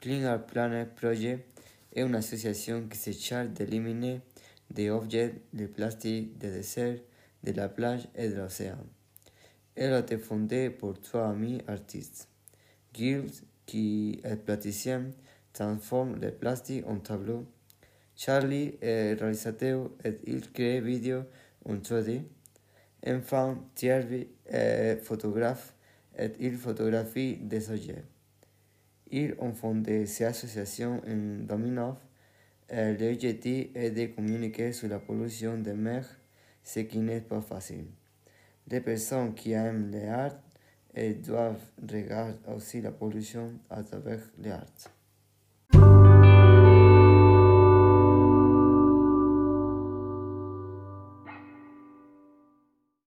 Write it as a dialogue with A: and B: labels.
A: Clean Art Planet Project est une association qui se charge d'éliminer des objets de plastique des déserts, de la plage et de l'océan. Elle a été fondée par trois amis artistes. Giles, qui est plasticien, transforme le plastique en tableau. Charlie est réalisateur et il crée en 3D. Enfin, Thierry est photographe et il photographie des objets. Ils ont fondé ces associations en 2009. L'objectif est de communiquer sur la pollution des mers, ce qui n'est pas facile. Les personnes qui aiment l'art doivent regarder aussi la pollution à travers l'art.